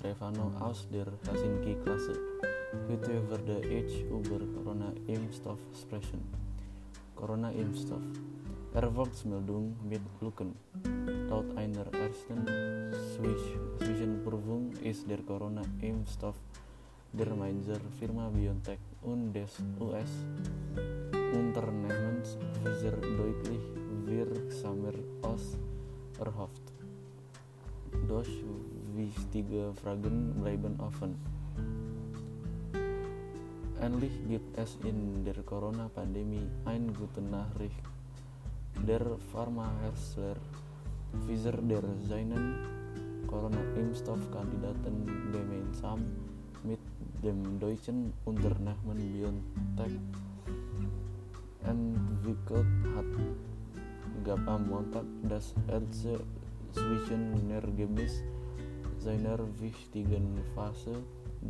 Stefano aus der Helsinki-Klasse. Heute über der Age über Corona-Impfstoff sprechen. Corona-Impfstoff. Erfolgsmeldung mit Lücken. Laut einer ersten Zwischenprüfung ist der Corona-Impfstoff der Mainzer Firma BioNTech und des US-Unternehmens Pfizer deutlich wirksamer als erhofft. Doch wichtige Fragen bleiben offen. Endlich gibt es in der Corona-Pandemie eine gute Nachricht. Der Pharmahersteller Pfizer der seinen Corona-Impfstoffkandidaten gemeinsam mit dem deutschen Unternehmen BioNTech entwickelt hat, gab am Montag das erste Zwischenergebnis seiner wichtigen Phase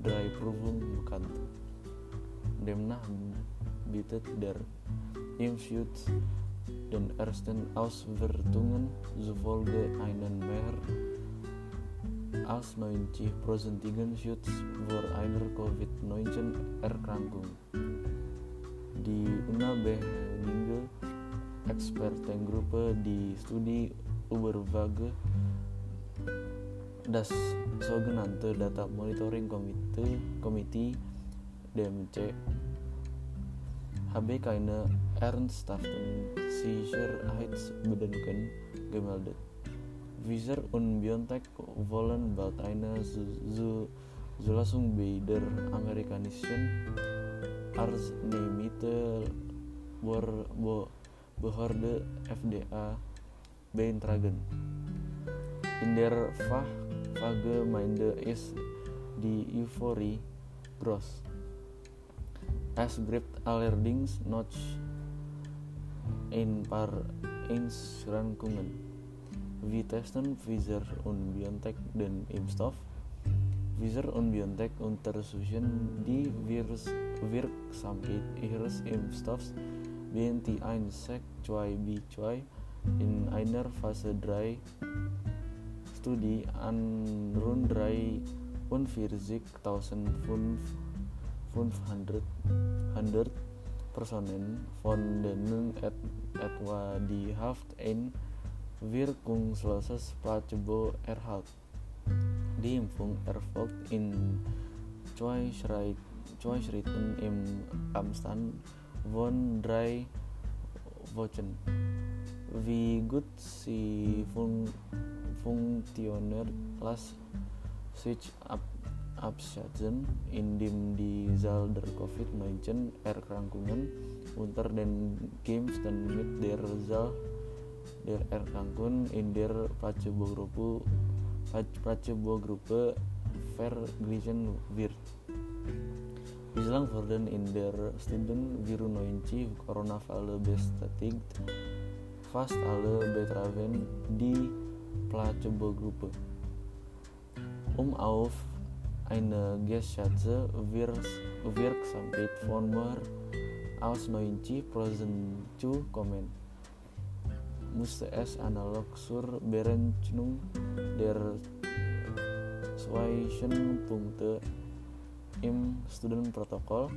3 Prüfung bekannt. Demnach bietet der Impfschutz den ersten Auswertungen zufolge einen mehr als 90-prozentigen Schutz vor einer Covid-19-Erkrankung. Die unabhängige Expertengruppe die Studi Überwache das sogenannte Data Monitoring Committee, Committee DMC habe keine ernsthaften Sicherheitsbedenken gemeldet. Pfizer und BioNTech wollen bald eine Zulassung bei der amerikanischen Arzneimittelbehörde FDA beantragen. In der Fachgemeinde ist die Euphorie groß. Es gibt allerdings noch ein paar Einschränkungen. Wir testen Pfizer und BioNTech den Impfstoff. Pfizer und BioNTech untersuchen die Wirksamkeit ihres Impfstoffs BNT1 Sec 2 B2 in einer Phase 3 Studie an rund 43.500 Personen, von denen et etwa die Haft ein wirkungsloses Placebo erhält. Die Impfung erfolgt in zwei, zwei Schritten im Abstand von drei Wochen. Wie gut sie fun funktioniert, las sich ab abschätzen, indem die Zahl der Covid-19 unter den Geimpften mit der Zahl der Erkrankungen in der Placebo-Gruppe Placebo-Gruppe verglichen wird. Bislang wurden in der Studien Virus-90 Coronavirus bestätigt, fast alle betrafen die Placebo-Gruppe. Um auf eine geschätzte Wirksamkeit von mehr als 90% zu kommen, musste es analog zur Berechnung der Zwischenpunkte im Studienprotokoll,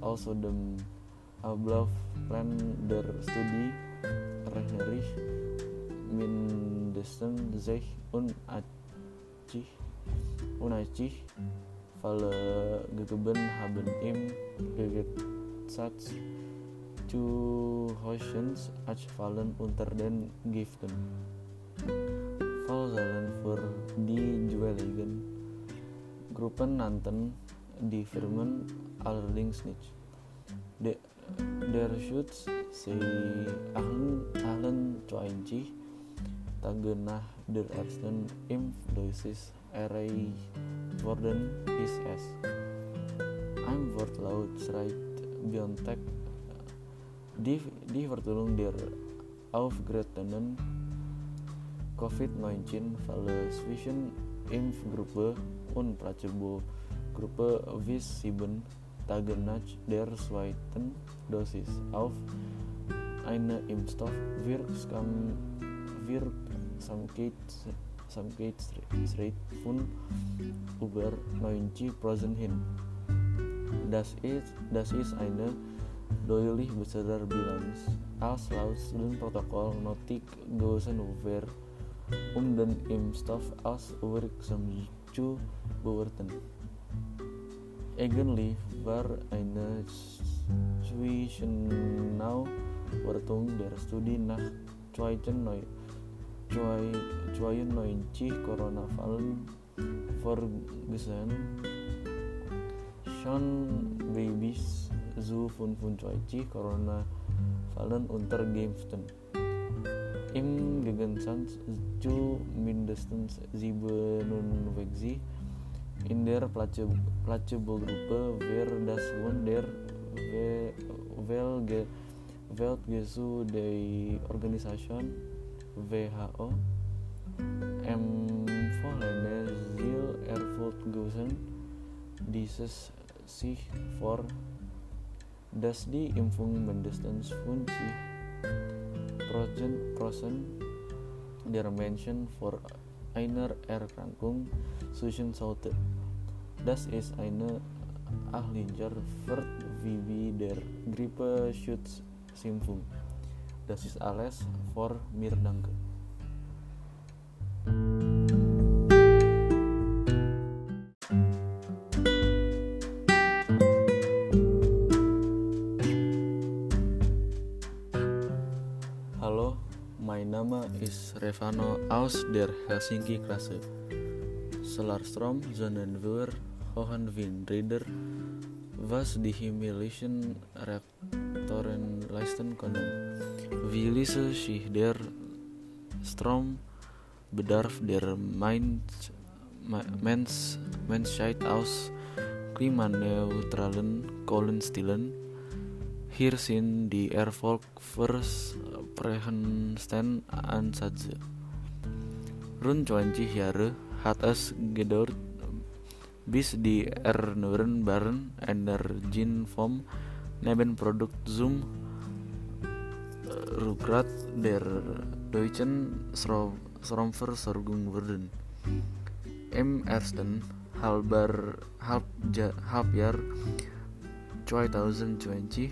also dem Ablaufplan der Studie, rechnerisch mindestens 6 und 80 unachtig falle gegeben haben im Gegensatz zu Hoschens fallen unter den Giften. Fall für die jeweiligen Gruppen nannten die Firmen allerdings nicht. De, der Schutz sie ahlen, ahlen 20 tagenah der ersten Impfdosis Array worden is as I'm wordt laut schrijft Biontech die, die vertolong der aufgetretenen COVID-19 Falle zwischen Impfgruppe und Placebo-Gruppe bis 7 Tagen nach der zweiten Dosis auf eine Impfstoff Wirksamkeit Samkeit Street von über 90 Prozent hin. Das ist, das ist eine deutlich besserer Bilanz als laut Protokoll notik over um den Impfstoff als wirksam zu bewerten. Eigentlich war eine Zwischenau Wertung der Studie nach zweiten Neu zweiten neunzig Corona-Fallen vorgesehen. Schon Babys zu 25 Corona-Fallen untergeimpften. Im Gegensatz zu mindestens 97 in der Placebo-Gruppe wäre das von der Weltgesundheitsorganisation WHO empfohlene erfüllt gewesen, dieses sich vor dass die Impfung mindestens 50 Prozent der Menschen vor einer Erkrankung schützen sollte. Das ist eine Ahlinger Vert wie der Grippeschutzsimpfung. Das ist alles vor mir danke. Hallo, mein Name ist Revano aus der Helsinki Klasse. Selarstrom sondern wir Hohenwindräder was die himmlischen Rektoren leisten können. Wie ließe sich der Strombedarf der Mens, Menschheit aus klimaneutralen Kohlenstilen? Hier sind die Erfolgsversprechen Ansätze. Rund 20 Jahre hat es gedauert, bis die erneuerbaren Energien neben Produkt zum Rückgrat der deutschen Stromversorgung wurden. Im ersten Halbjahr, Halbjahr 2020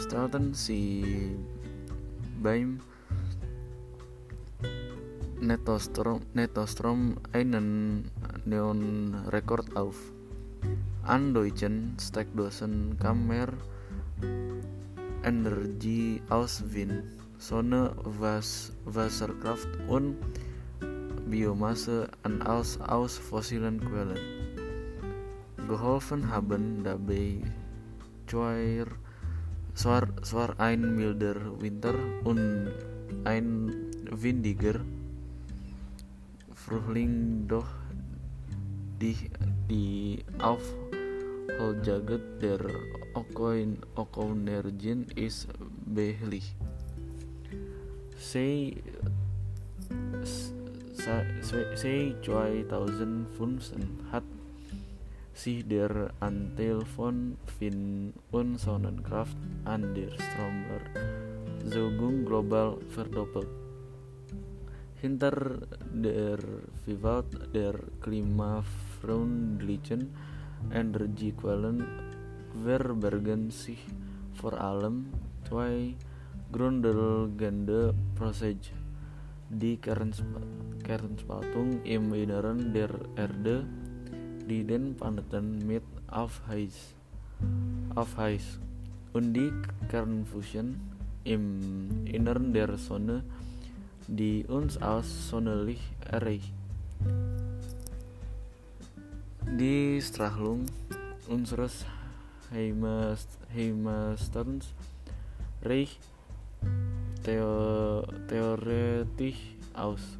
stellten sie beim Nettostrom, Nettostrom einen neuen Rekord auf. An deutschen Steckdosen Kammer Energie aus Wind, Sonne, Was, Wasserkraft und Biomasse an aus, aus fossilen Quellen. Geholfen haben dabei Schwar, zwar, zwar ein milder Winter und ein windiger Frühling doch die, die Aufholjaget der Okoin Okonergin ist behlich. Sei sei 2015 hat sich der Anteil von Fin und Sonnenkraft an der Stromerzeugung global verdoppelt. Hinter der Vivat der klimafreundlichen Energiequellen verbergen sich vor allem zwei grundlegende Prozesse. Die Kernspaltung im Inneren der Erde, die den Planeten mit Aufheiß, Aufheiß und die Kernfusion im Inneren der Sonne, die uns als sonderlich erreicht. Die Strahlung unseres Heimatsterns reicht theo theoretisch aus,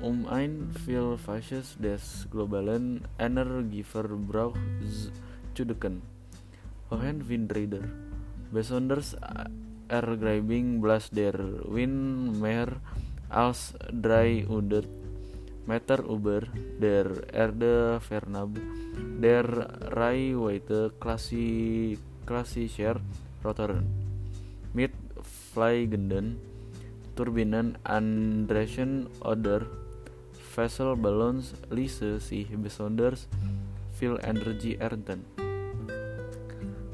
um ein Vielfaches des globalen Energieverbrauchs zu decken. Hohenwindräder, besonders ergreifing Blas der Wind mehr als 300 Meter über der Erde fernab der Reichweite klassischer Rotoren mit fliegenden Turbinen Andreschen oder Ballons ließe sich besonders viel Energie ernten.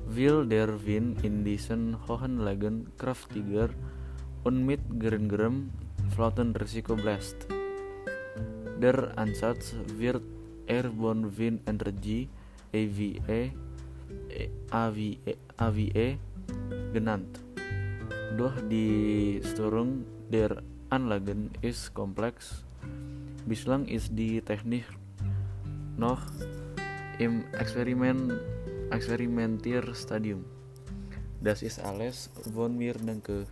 Will der Wind in diesen hohen Lagen kraftiger und mit geringerem Flottenrisiko bläst. Der Ansatz wird Airborne Wind Energy AVE, AVE, AVE genannt. Doch die Steuerung der Anlagen ist komplex Bislang ist die Technik noch im Experiment Experimentierstadium. Das ist alles, wollen wir denken.